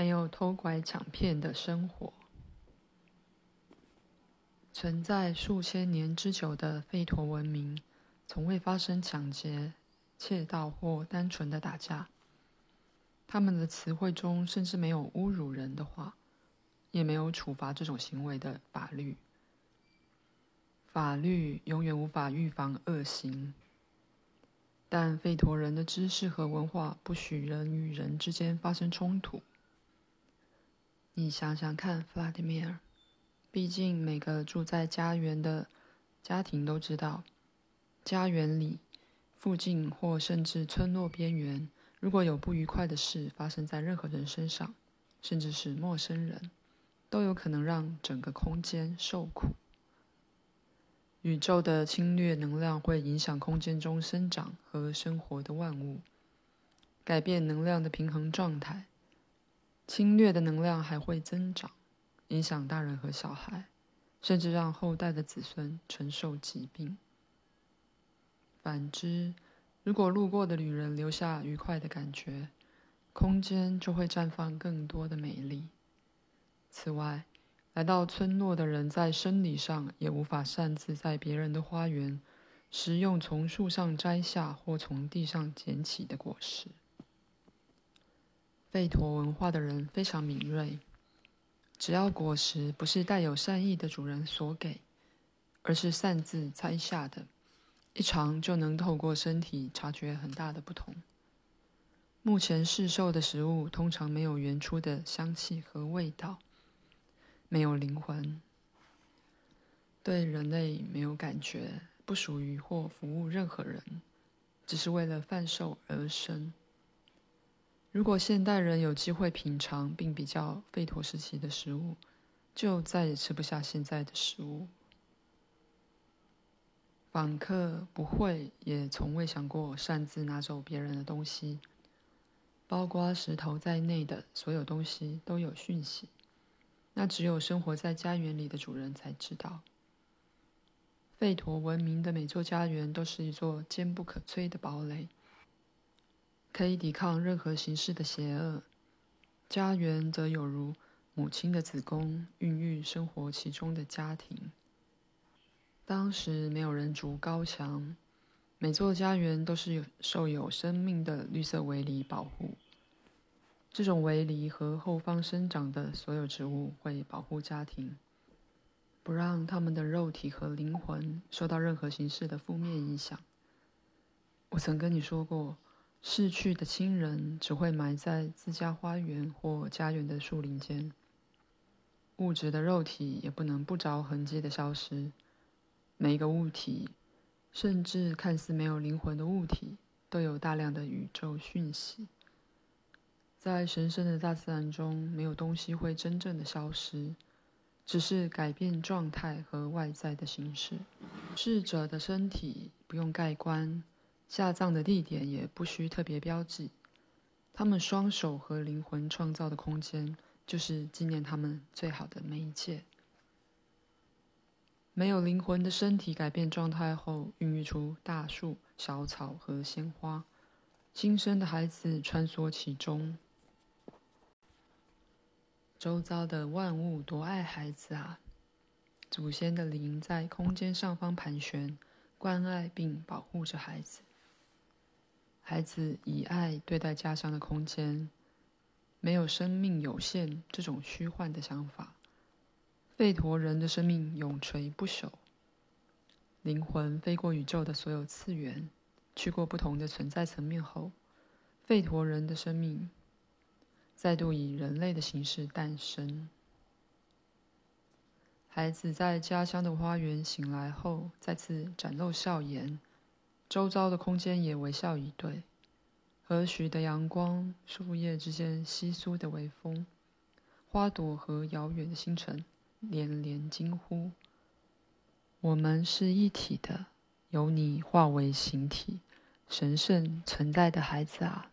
没有偷拐抢骗的生活。存在数千年之久的吠陀文明，从未发生抢劫、窃盗或单纯的打架。他们的词汇中甚至没有侮辱人的话，也没有处罚这种行为的法律。法律永远无法预防恶行，但吠陀人的知识和文化不许人与人之间发生冲突。你想想看，弗拉迪米尔。毕竟，每个住在家园的家庭都知道，家园里、附近或甚至村落边缘，如果有不愉快的事发生在任何人身上，甚至是陌生人，都有可能让整个空间受苦。宇宙的侵略能量会影响空间中生长和生活的万物，改变能量的平衡状态。侵略的能量还会增长。影响大人和小孩，甚至让后代的子孙承受疾病。反之，如果路过的旅人留下愉快的感觉，空间就会绽放更多的美丽。此外，来到村落的人在生理上也无法擅自在别人的花园食用从树上摘下或从地上捡起的果实。吠陀文化的人非常敏锐。只要果实不是带有善意的主人所给，而是擅自摘下的，一尝就能透过身体察觉很大的不同。目前市售的食物通常没有原初的香气和味道，没有灵魂，对人类没有感觉，不属于或服务任何人，只是为了贩售而生。如果现代人有机会品尝并比较吠陀时期的食物，就再也吃不下现在的食物。访客不会也从未想过擅自拿走别人的东西，包括石头在内的所有东西都有讯息，那只有生活在家园里的主人才知道。吠陀文明的每座家园都是一座坚不可摧的堡垒。可以抵抗任何形式的邪恶，家园则有如母亲的子宫，孕育生活其中的家庭。当时没有人筑高墙，每座家园都是有受有生命的绿色围篱保护。这种围篱和后方生长的所有植物会保护家庭，不让他们的肉体和灵魂受到任何形式的负面影响。我曾跟你说过。逝去的亲人只会埋在自家花园或家园的树林间。物质的肉体也不能不着痕迹的消失。每一个物体，甚至看似没有灵魂的物体，都有大量的宇宙讯息。在神圣的大自然中，没有东西会真正的消失，只是改变状态和外在的形式。逝者的身体不用盖棺。下葬的地点也不需特别标记，他们双手和灵魂创造的空间，就是纪念他们最好的媒介。没有灵魂的身体改变状态后，孕育出大树、小草和鲜花，新生的孩子穿梭其中。周遭的万物多爱孩子啊！祖先的灵在空间上方盘旋，关爱并保护着孩子。孩子以爱对待家乡的空间，没有生命有限这种虚幻的想法。吠陀人的生命永垂不朽，灵魂飞过宇宙的所有次元，去过不同的存在层面后，吠陀人的生命再度以人类的形式诞生。孩子在家乡的花园醒来后，再次展露笑颜。周遭的空间也微笑以对，和煦的阳光，树叶之间稀疏的微风，花朵和遥远的星辰连连惊呼：“我们是一体的，由你化为形体，神圣存在的孩子啊！”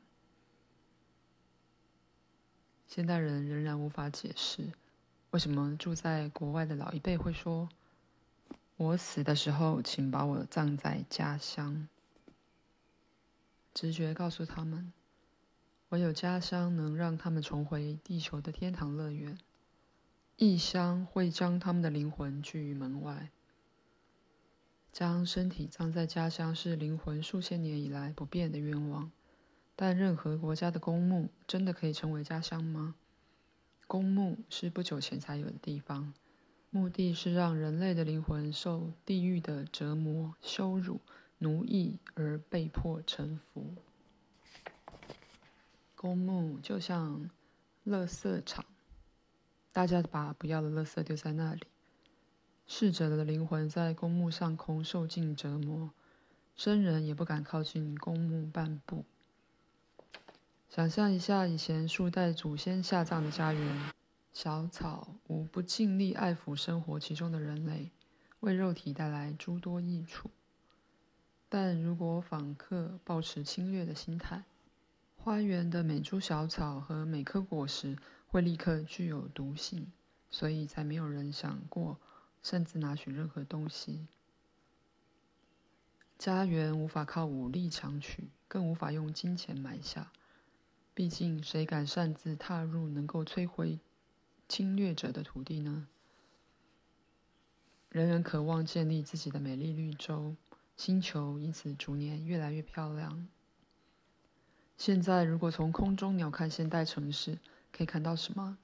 现代人仍然无法解释，为什么住在国外的老一辈会说。我死的时候，请把我葬在家乡。直觉告诉他们，唯有家乡能让他们重回地球的天堂乐园，异乡会将他们的灵魂拒于门外。将身体葬在家乡是灵魂数千年以来不变的愿望，但任何国家的公墓真的可以称为家乡吗？公墓是不久前才有的地方，目的是让人类的灵魂受地狱的折磨、羞辱、奴役而被迫臣服。公墓就像垃圾场，大家把不要的垃圾丢在那里。逝者的灵魂在公墓上空受尽折磨，生人也不敢靠近公墓半步。想象一下，以前数代祖先下葬的家园，小草无不尽力爱抚生活其中的人类，为肉体带来诸多益处。但如果访客抱持侵略的心态，花园的每株小草和每颗果实会立刻具有毒性，所以才没有人想过。擅自拿取任何东西，家园无法靠武力强取，更无法用金钱买下。毕竟，谁敢擅自踏入能够摧毁侵略者的土地呢？人人渴望建立自己的美丽绿洲，星球因此逐年越来越漂亮。现在，如果从空中鸟瞰现代城市，可以看到什么？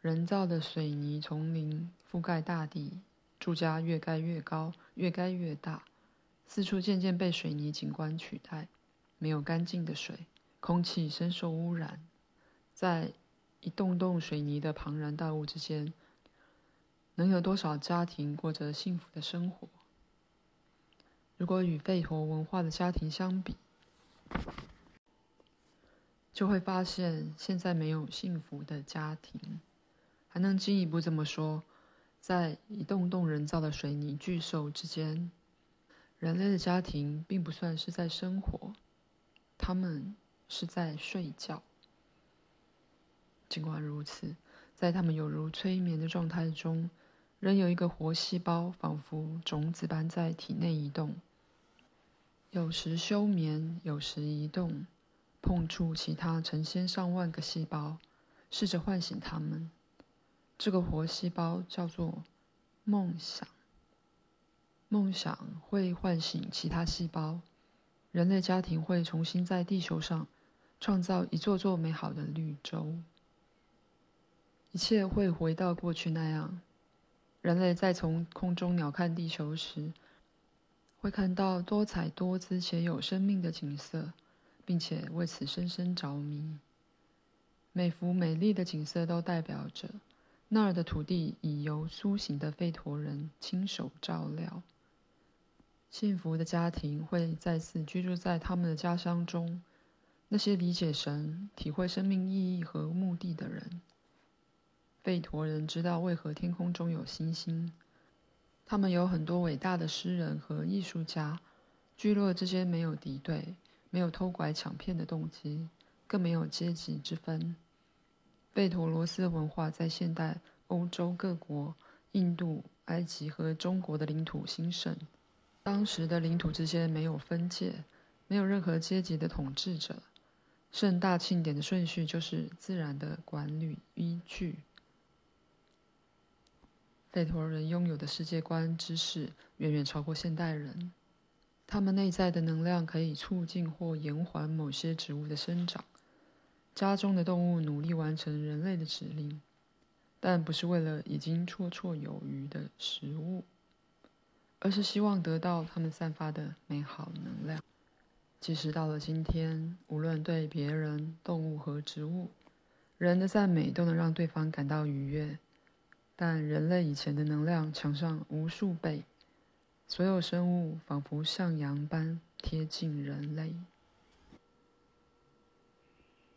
人造的水泥丛林覆盖大地，住家越盖越高，越盖越大，四处渐渐被水泥景观取代。没有干净的水，空气深受污染。在一栋栋水泥的庞然大物之间，能有多少家庭过着幸福的生活？如果与吠陀文化的家庭相比，就会发现现在没有幸福的家庭。还能进一步这么说，在一栋栋人造的水泥巨兽之间，人类的家庭并不算是在生活，他们是在睡觉。尽管如此，在他们有如催眠的状态中，仍有一个活细胞，仿佛种子般在体内移动，有时休眠，有时移动，碰触其他成千上万个细胞，试着唤醒他们。这个活细胞叫做梦想，梦想会唤醒其他细胞，人类家庭会重新在地球上创造一座座美好的绿洲，一切会回到过去那样。人类在从空中鸟瞰地球时，会看到多彩多姿且有生命的景色，并且为此深深着迷。每幅美丽的景色都代表着。那儿的土地已由苏醒的吠陀人亲手照料。幸福的家庭会再次居住在他们的家乡中。那些理解神、体会生命意义和目的的人，贝陀人知道为何天空中有星星。他们有很多伟大的诗人和艺术家，聚落之间没有敌对，没有偷拐抢骗的动机，更没有阶级之分。贝陀罗斯文化在现代欧洲各国、印度、埃及和中国的领土兴盛。当时的领土之间没有分界，没有任何阶级的统治者。盛大庆典的顺序就是自然的管理依据。吠陀人拥有的世界观知识远远超过现代人。他们内在的能量可以促进或延缓某些植物的生长。家中的动物努力完成人类的指令，但不是为了已经绰绰有余的食物，而是希望得到他们散发的美好能量。即使到了今天，无论对别人、动物和植物，人的赞美都能让对方感到愉悦，但人类以前的能量强上无数倍，所有生物仿佛向阳般贴近人类。